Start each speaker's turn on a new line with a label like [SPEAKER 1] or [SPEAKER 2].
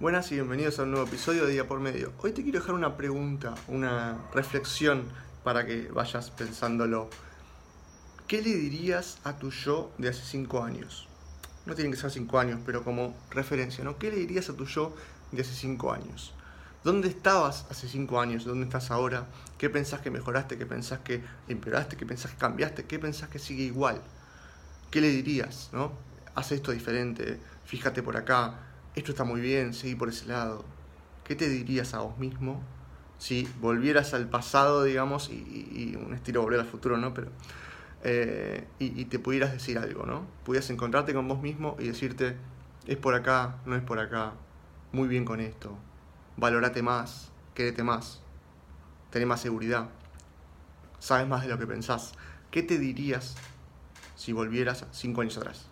[SPEAKER 1] Buenas y bienvenidos a un nuevo episodio de Día por Medio. Hoy te quiero dejar una pregunta, una reflexión para que vayas pensándolo. ¿Qué le dirías a tu yo de hace 5 años? No tienen que ser 5 años, pero como referencia, ¿no? ¿Qué le dirías a tu yo de hace 5 años? ¿Dónde estabas hace 5 años? ¿Dónde estás ahora? ¿Qué pensás que mejoraste? ¿Qué pensás que empeoraste? ¿Qué pensás que cambiaste? ¿Qué pensás que sigue igual? ¿Qué le dirías? ¿no? Haz esto diferente, fíjate por acá, esto está muy bien, seguí por ese lado. ¿Qué te dirías a vos mismo si volvieras al pasado, digamos, y, un estilo volver al futuro, ¿no? Pero, eh, y, te pudieras decir algo, ¿no? Pudieras encontrarte con vos mismo y decirte, es por acá, no es por acá, muy bien con esto, valorate más, quédate más, tenés más seguridad, sabes más de lo que pensás. ¿Qué te dirías si volvieras cinco años atrás?